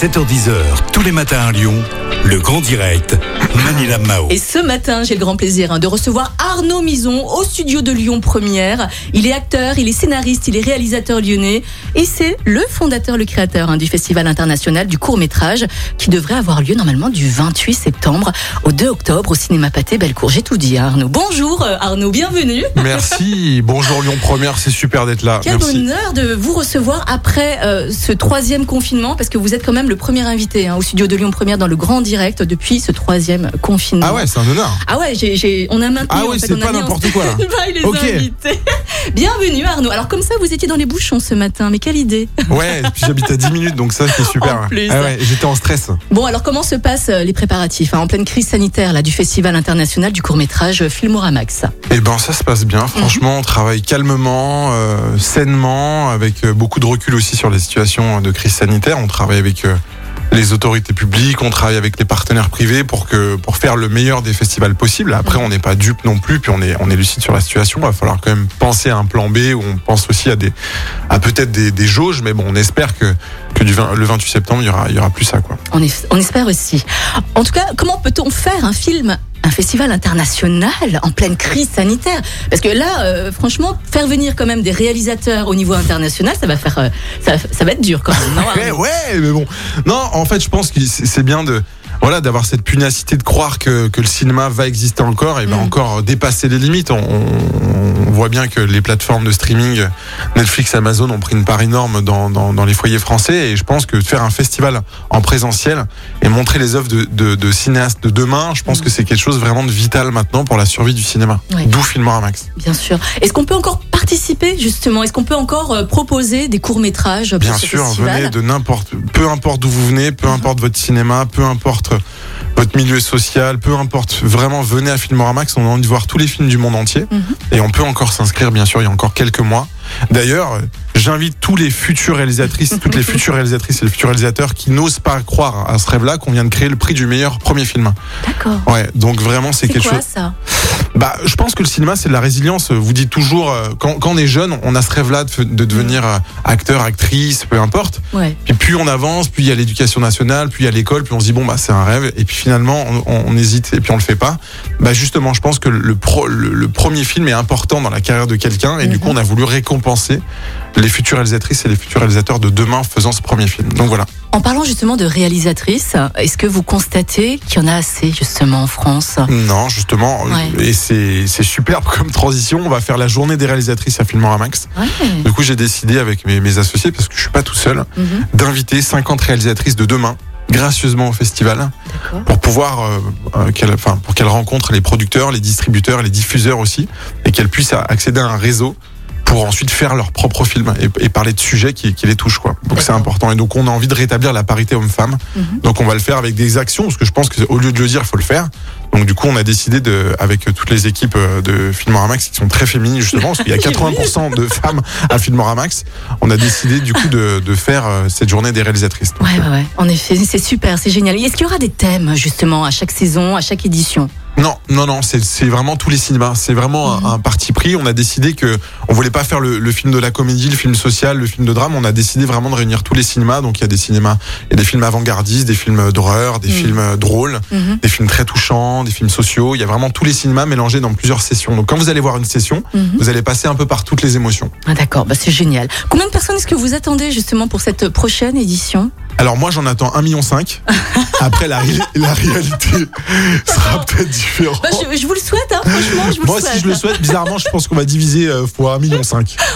7h10h, tous les matins à Lyon, le grand direct, Manila Mao. Et ce matin, j'ai le grand plaisir hein, de recevoir Arnaud Mison au studio de Lyon Première. Il est acteur, il est scénariste, il est réalisateur lyonnais et c'est le fondateur, le créateur hein, du Festival international du court métrage qui devrait avoir lieu normalement du 28 septembre au 2 octobre au cinéma Pâté Bellecour. J'ai tout dit, hein, Arnaud. Bonjour euh, Arnaud, bienvenue. Merci, bonjour Lyon Première, c'est super d'être là. Quel Merci. bonheur de vous recevoir après euh, ce troisième confinement parce que vous êtes quand même le premier invité hein, au studio de Lyon Première dans le grand direct depuis ce troisième confinement. Ah ouais, c'est un honneur. Ah ouais, j'ai, j'ai- on a maintenu. Ah en fait, c'est on pas n'importe quoi, là. stand-by les Ok. invités. Bienvenue Arnaud. Alors comme ça, vous étiez dans les bouchons ce matin, mais quelle idée. Ouais, puis j'habite à 10 minutes, donc ça c'est super. En plus. Ah ouais, j'étais en stress. Bon, alors comment se passent euh, les préparatifs hein, en pleine crise sanitaire là du Festival international du court métrage Filmoramax? Et ben ça se passe bien, Mhm. franchement, on travaille calmement, euh, sainement, avec euh, beaucoup de recul aussi sur les situations de crise sanitaire. On travaille avec euh, les autorités publiques, on travaille avec les partenaires privés pour que pour faire le meilleur des festivals possible. Après, on n'est pas dupe non plus, puis on est on est lucide sur la situation. Il va falloir quand même penser à un plan B où on pense aussi à des peut-être des, des jauges, mais bon, on espère que que du 20 le 28 septembre, il y aura il y aura plus ça quoi. on, es- on espère aussi. En tout cas, comment peut-on faire un film un festival international en pleine crise sanitaire? Parce que là, euh, franchement, faire venir quand même des réalisateurs au niveau international, ça va faire, euh, ça, ça va être dur quand même. non, Ouais, mais bon. Non, en fait, je pense que c'est bien de voilà d'avoir cette pugnacité de croire que, que le cinéma va exister encore et va Mm. encore dépasser les limites. On, voit bien que les plateformes de streaming, Netflix, Amazon, ont pris une part énorme dans, dans, dans les foyers français et je pense que faire un festival en présentiel et montrer les œuvres de, de, de cinéastes de demain, je pense que c'est quelque chose vraiment de vital maintenant pour la survie du cinéma. Ouais. D'où Filmoramax. Bien sûr. Est-ce qu'on peut encore participer justement Est-ce qu'on peut encore euh, proposer des courts métrages Bien sûr, venez de n'importe, peu importe d'où vous venez, peu importe votre cinéma, peu importe votre milieu social, peu importe, vraiment venez à Filmoramax, on a envie de voir tous les films du monde entier Mhm. et on peut encore s'inscrire, bien sûr, il y a encore quelques mois. D'ailleurs, euh, j'invite tous les futurs réalisatrices, toutes les futures réalisatrices et les futurs réalisateurs qui n'osent pas croire à ce rêve-là qu'on vient de créer le prix du meilleur premier film. D'accord. Ouais, donc vraiment c'est C'est quelque quoi chose. ça? Bah, je pense que le cinéma, c'est de la résilience. Vous dites toujours, euh, quand, quand on est jeune, on a ce rêve-là de, de devenir euh, acteur, actrice, peu importe. Ouais. Puis plus on avance, plus il y a l'éducation nationale, plus il y a l'école, puis on se dit bon bah c'est un rêve. Et puis finalement on, on- on hésite et puis on le fait pas. Bah justement, je pense que le, pro- le, le premier film est important dans la carrière de quelqu'un et du Mhm. coup on a voulu récompenser les futures réalisatrices et les futurs réalisateurs de demain faisant ce premier film. Donc voilà. En parlant justement de réalisatrices, est-ce que vous constatez qu'il y en a assez justement en France? Non, justement, Ouais. et c'est superbe comme transition. On va faire la journée des réalisatrices à Filmoramax. Ouais. Du coup, j'ai décidé avec mes, mes associés, parce que je suis pas tout seul, Mhm. d'inviter 50 réalisatrices de demain gracieusement au festival pour pouvoir euh, euh, enfin pour qu'elles rencontrent les producteurs, les distributeurs, les diffuseurs aussi et qu'elles puissent accéder à un réseau pour ensuite faire leur propre film et, et parler de sujets qui, qui les touchent quoi. Donc c'est important et donc on a envie de rétablir la parité homme-femme. Mhm. Donc on va le faire avec des actions parce que je pense qu'au lieu de le dire, il faut le faire. Donc du coup, on a décidé de avec toutes les équipes euh, de Filmoramax qui sont très féminines justement parce qu'il y a 80% de femmes à Filmoramax, on a décidé du coup de, de faire euh, cette journée des réalisatrices. Donc, Ouais, ouais, ouais. En effet, c'est super, c'est génial. Et Est-ce qu'il y aura des thèmes justement à chaque saison, à chaque édition? Non, non, non, c'est vraiment tous les cinémas. C'est vraiment un- Mhm. un, parti pris. On a décidé que on voulait pas faire le, le film de la comédie, le film social, le film de drame. On a décidé vraiment de réunir tous les cinémas. Donc il y a des cinémas, il y a des films avant-gardistes, des films d'horreur, des Mhm. films euh, drôles, Mhm. des films très touchants, des films sociaux. Il y a vraiment tous les cinémas mélangés dans plusieurs sessions. Donc quand vous allez voir une session, vous allez passer un peu par toutes les émotions. Ah, D'accord, bah, c'est génial. Combien de personnes est-ce que vous attendez justement pour cette prochaine édition? Alors moi j'en attends 1,5 million. Après la, ré- la réalité sera peut-être différente. Bah, je, je vous le souhaite, hein, franchement, je vous Moi le souhaite. si je le souhaite, bizarrement je pense qu'on va diviser euh, fois 1,5 million.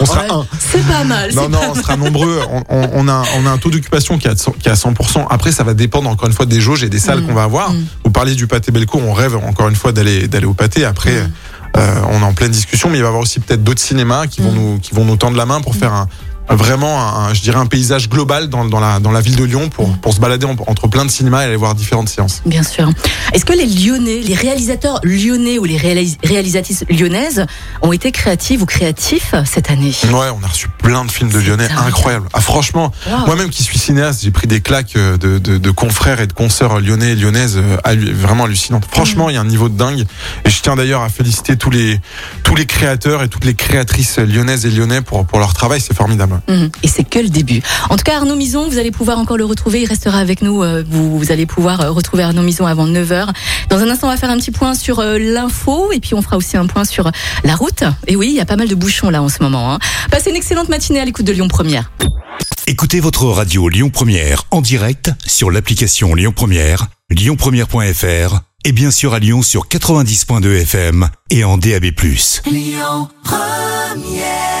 On sera Ouais, un. C'est pas mal. Non, non, pas on sera nombreux. On, on- on a, on a un taux d'occupation qui est à 100%. qui est à 100%. Après, ça va dépendre encore une fois des jauges et des salles Mm. qu'on va avoir. Mm. Vous parliez du pâté Belcourt, on rêve encore une fois d'aller au pâté. Après, Mm. euh, on est en pleine discussion, mais il va y avoir aussi peut-être d'autres cinémas qui vont nous qui vont nous tendre la main pour faire un vraiment, un, je dirais, un paysage global dans, dans, la, dans la ville de Lyon pour, pour se balader en- entre plein de cinémas et aller voir différentes séances. Bien sûr. Est-ce que les Lyonnais, les réalisateurs lyonnais ou les réalis- réalisatrices lyonnaises ont été créatifs ou créatifs cette année? Ouais, on a reçu plein de films de Lyonnais incroyables. Ah, franchement, Wow. moi-même qui suis cinéaste, j'ai pris des claques euh, de, de, de confrères et de consoeurs lyonnais et lyonnaises euh, vraiment hallucinantes. Franchement, Mm. il y a un niveau de dingue. Et je tiens d'ailleurs à féliciter tous les, tous les créateurs et toutes les créatrices lyonnaises et lyonnais pour, pour leur travail. C'est formidable. Mhm. Et c'est que le début. En tout cas, Arnaud Mison, vous allez pouvoir encore le retrouver. Il restera avec nous. euh, Vous, vous allez pouvoir euh, retrouver Arnaud Mison avant 9h. Dans un instant, on va faire un petit point sur euh, l'info. Et puis, on fera aussi un point sur la route. Et oui, il y a pas mal de bouchons là en ce moment. hein. Passez une excellente matinée à l'écoute de Lyon Première. Écoutez votre radio Lyon Première en direct sur l'application Lyon Première, lyonpremière.fr et bien sûr à Lyon sur 90.2 FM et en DAB+. Lyon Première